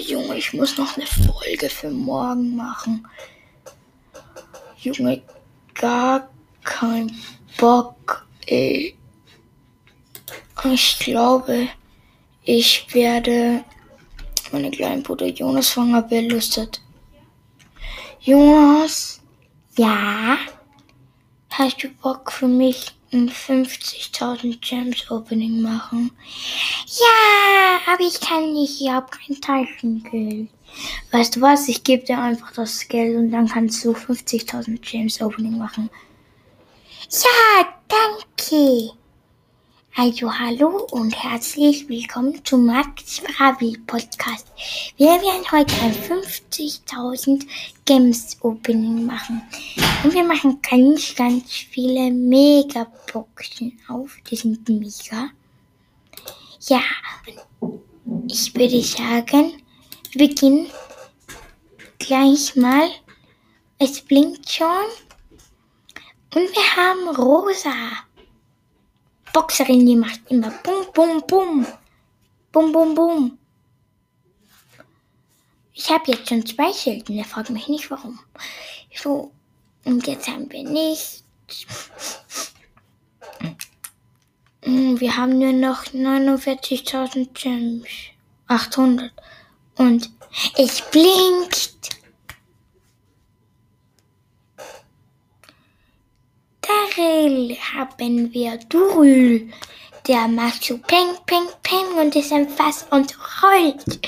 Junge, ich muss noch eine Folge für morgen machen. Junge, gar kein Bock, ey. Ich glaube, ich werde meine kleinen Bruder Jonas von belustet. Jonas? Ja? Hast du Bock für mich 50.000 Gems Opening machen? Ja, aber ich kann nicht, ich habe kein Taschengeld. Weißt du was, ich gebe dir einfach das Geld und dann kannst du 50.000 Gems Opening machen. Ja, danke. Also hallo und herzlich willkommen zu Max Bravi Podcast. Wir werden heute ein 50.000 Games Opening machen. Und wir machen ganz, ganz viele Megaboxen auf. Die sind mega. Ja, ich würde sagen, wir beginnen gleich mal. Es blinkt schon. Und wir haben rosa. Boxerin, die macht immer bum, bum, bum. Bum, bum, bum. Ich habe jetzt schon zwei Schilden, der fragt mich nicht warum. So, und jetzt haben wir nicht. Hm, wir haben nur noch 49.000 Gems. 800. Und es blinkt. Daryl haben wir Durül. Der macht so Peng, Peng, Peng und ist ein Fass und rollt.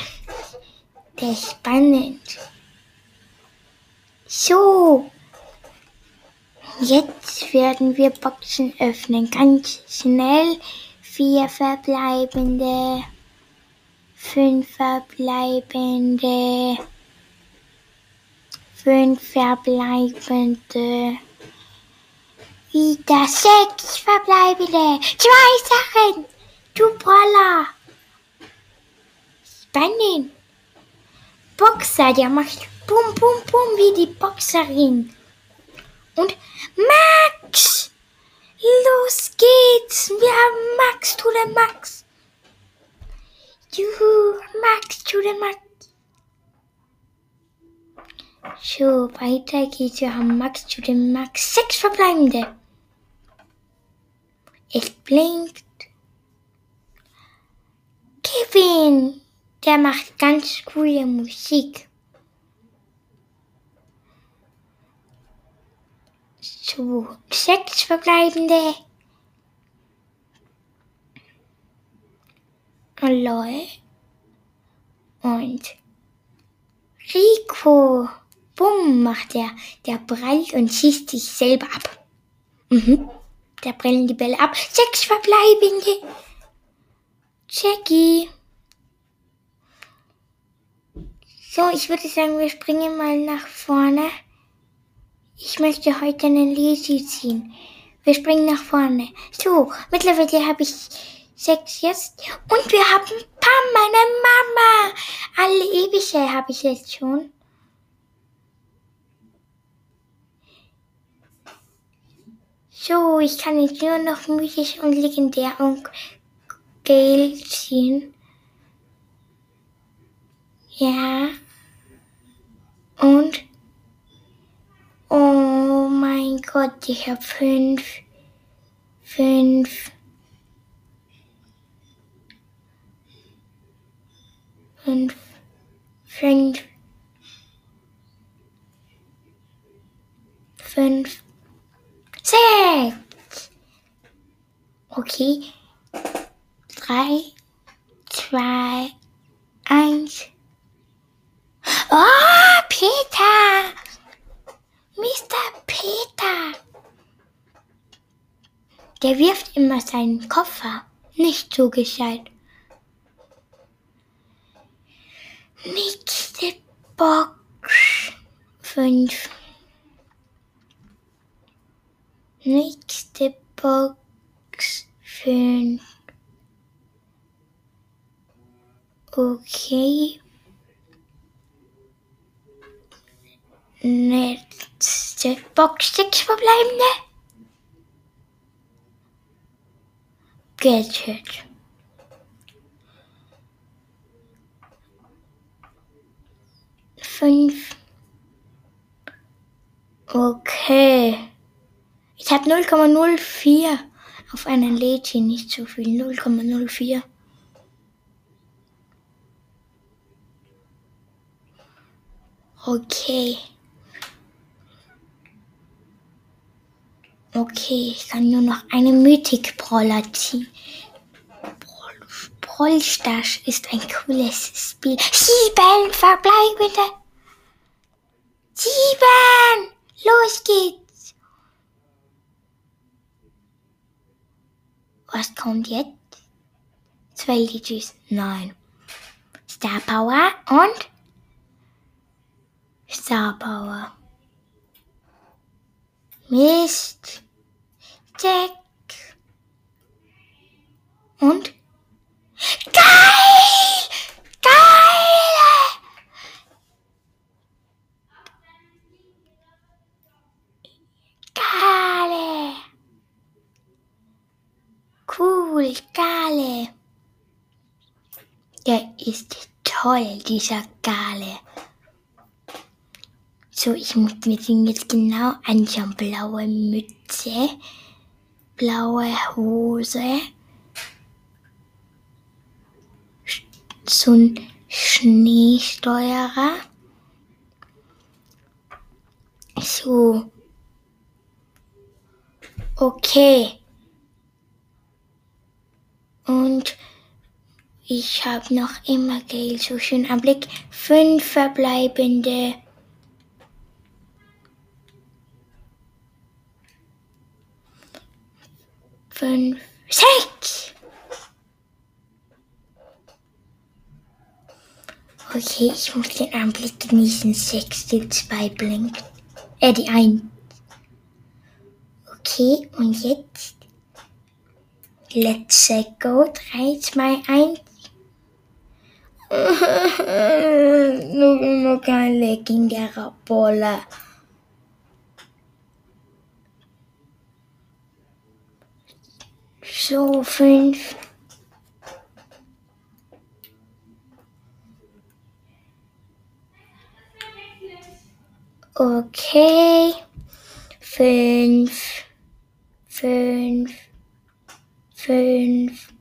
Der ist spannend. So. Jetzt werden wir Boxen öffnen. Ganz schnell. Vier verbleibende. Fünf verbleibende. Fünf verbleibende. Wieder sechs verbleibende. Zwei Sachen. Du Broller. Spannend. Boxer, der macht bum, bum, bum wie die Boxerin. Und Max! Los geht's! Wir haben Max to the Max. Juhu, Max to the Max. So, weiter geht's. Wir haben Max to the Max. Sechs verbleibende. Es blinkt. Kevin, der macht ganz coole Musik. So, sechs verbleibende. Lol. Und Rico. Bumm macht er. Der prallt und schießt sich selber ab. Mhm. Da brennen die Bälle ab. Sechs verbleibende. Jackie. So, ich würde sagen, wir springen mal nach vorne. Ich möchte heute einen Lazy ziehen. Wir springen nach vorne. So, mittlerweile habe ich sechs jetzt. Und wir haben Pam, meine Mama. Alle ewige habe ich jetzt schon. So, ich kann jetzt nur noch mythisch und legendär und Gale ziehen. Ja. Und. Oh mein Gott, ich habe fünf. Fünf. Fünf. Fünf. Fünf. Sechs. Okay. Drei, zwei, eins. Oh, Peter! Mr. Peter! Der wirft immer seinen Koffer. Nicht so gescheit. Nächste Box. Fünf. Nächste Box. Fünf. Okay. Nächste Box. Sechs verbleibende. Gadget. fünf. Okay. Ich habe 0,04 auf einer Lädchen, nicht so viel. 0,04. Okay. Okay, ich kann nur noch eine Mythic-Brawler ziehen. Brawl ist ein cooles Spiel. Sieben verbleibende. Sieben! Los geht's! Was kommt jetzt? Zwei Liedjes? Nein. Star Power und Star Power. Mist. Jack. Und? Geil! Geile! Geile! Cool, Gale. Der ist toll, dieser Gale. So, ich muss mir den jetzt genau anschauen. Blaue Mütze, blaue Hose, so ein Schneesteuerer. So. Okay. Und ich habe noch immer Geld, so schön am Blick. Fünf verbleibende. Fünf, sechs. Okay, ich muss den Anblick genießen. Sechs, die zwei blinkt. Äh, die ein. Okay, und jetzt. Let's go. 3, 2, 1. Nur immer kein legendärer Boller. So, 5. Okay. Fünf. Fünf. Fünf.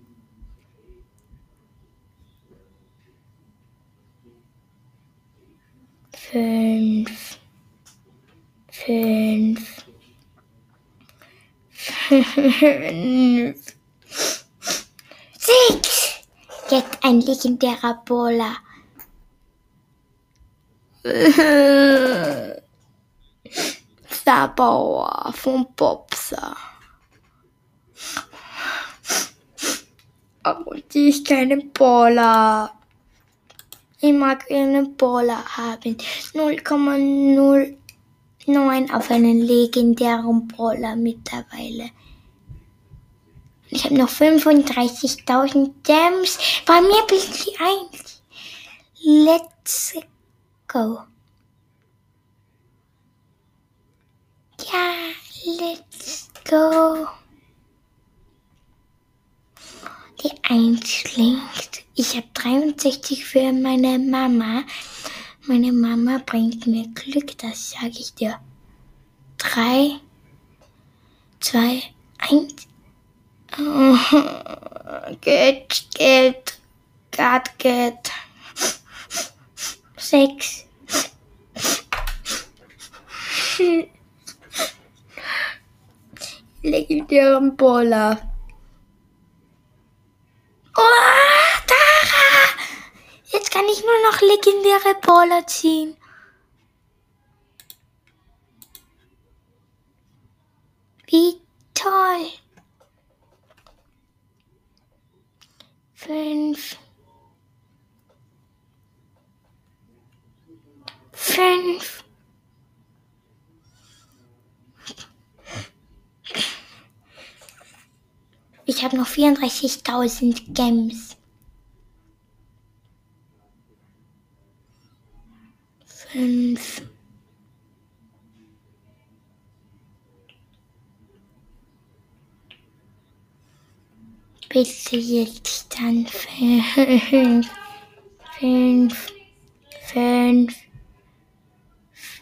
Fünf. Fünf. Fünf. Sechs. Jetzt ein legendärer Bowler. Sabauer vom Bobser. Aber die ist keine Boller. Ich mag einen Boller haben. 0,09 auf einen legendären Brawler mittlerweile. Ich habe noch 35.000 Gems. Bei mir bist die 1. Let's go. Ja, let's go. Die 1 linkt. Ich habe 63 für meine Mama. Meine Mama bringt mir Glück, das sage ich dir. 3, 2, 1. Oh, geht, geht, geht, geht. 6. Legendären Boller. Oh, Tara! Jetzt kann ich nur noch legendäre Baller ziehen. Wie toll. Fünf. Fünf. Ich habe noch 34.000 Gems. Fünf. Bitte jetzt dann fünf. Fünf. Fünf.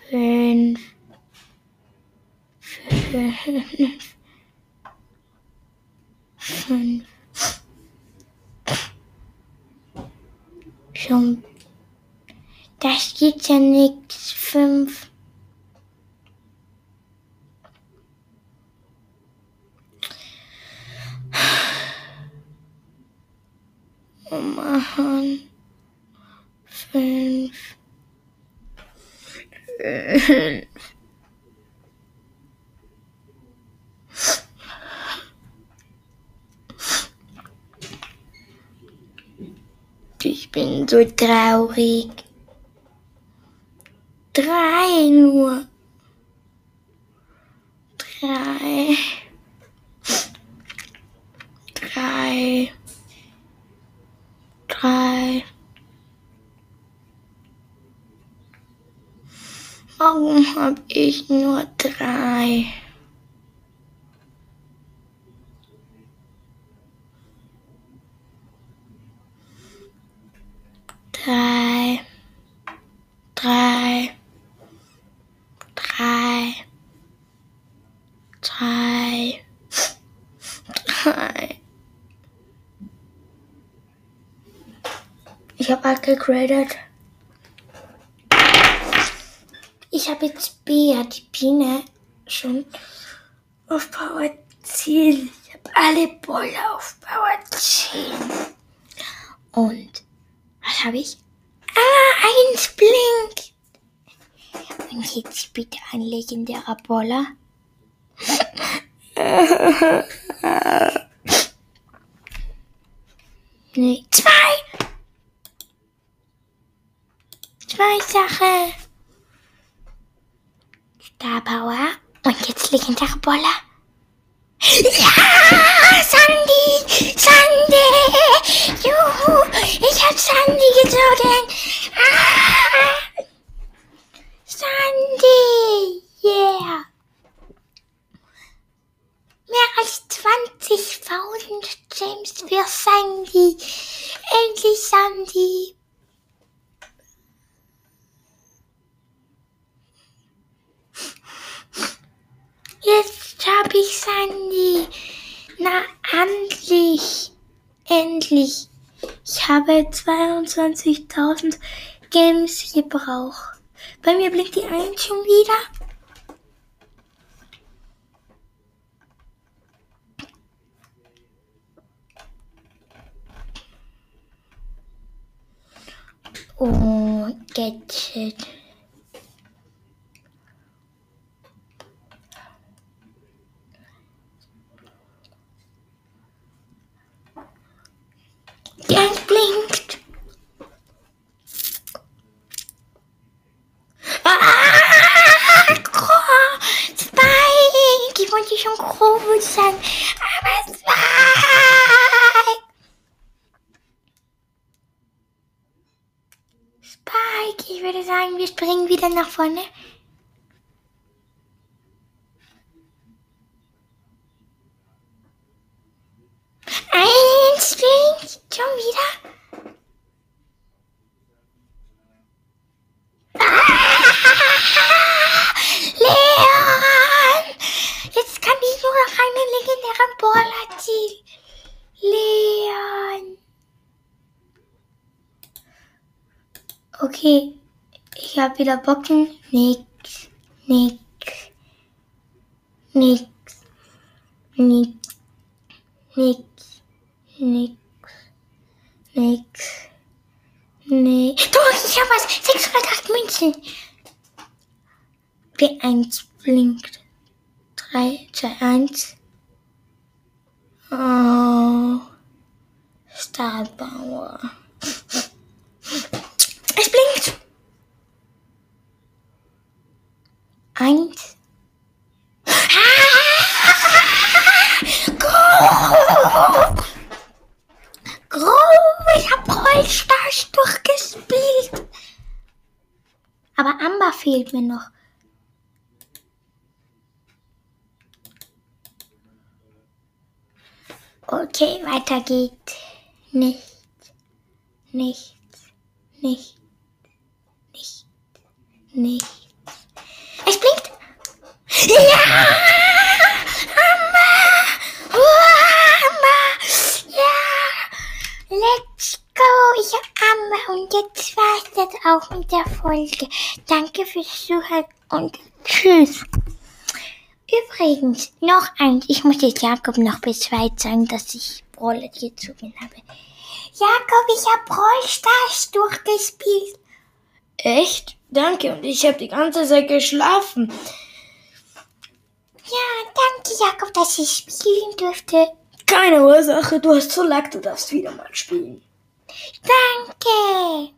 fünf, fünf, fünf. Schon. Da steht ja nichts. Fünf. Oh Mann. Fünf. So traurig. Drei nur. Drei. Drei. Drei. Warum hab ich nur? Drei. Drei. Drei. Ich habe halt gegradet. Ich habe jetzt Bea, die Biene, schon auf Power 10. Ich habe alle Bolle auf Power 10. Und was habe ich? Ah, eins blinkt. Und jetzt bitte ein legendärer Boller. nee, zwei. Zwei Sachen. Star Power. Und jetzt legendäre Boller. Ja, Sandy, Sandy, juhu, ich hab Sandy gezogen. Ah, Sandy, yeah. Mehr als 20.000 James für Sandy. Endlich Sandy. Jetzt hab ich Sandy. Na, endlich. Endlich. Ich habe 22.000 Games gebraucht. Bei mir blinkt die 1 schon wieder. Oh, Gadget. Die eins blinkt. Ah, Crow, Spike. Ich Crow sagen, aber Spike. Spike, ich würde sagen, wir springen wieder nach vorne. Eins blinkt schon wieder. Ah, Leon! Jetzt kann ich nur noch einen legendären Ziehen. Leon! Okay, ich habe wieder Bocken. Nix, nix, nix, nix, nix, nix, nix. Nee. Doch, ich habe was. 608 Münzen. B1 blinkt. 3, 2, 1. Oh. Starbauer. Es blinkt. Eins. Ah! Go! Gro, ich hab Rollstars durchgespielt. Aber Amber fehlt mir noch. Okay, weiter geht Nichts, nichts, nichts, nicht, nichts. Es blinkt. Ja! Mama! Mama! Oh, ja! Let's go! Ich Amma und jetzt war es das auch mit der Folge. Danke fürs Zuhören und tschüss. Übrigens, noch eins. Ich muss jetzt Jakob noch Bescheid sagen, dass ich Brawler dir zugewinnen habe. Jakob, ich hab Brawl Stars durchgespielt. Echt? Danke. Und ich habe die ganze Zeit geschlafen. Ja, danke Jakob, dass ich spielen durfte. Keine Ursache. Du hast so Lack, du darfst wieder mal spielen. Danke.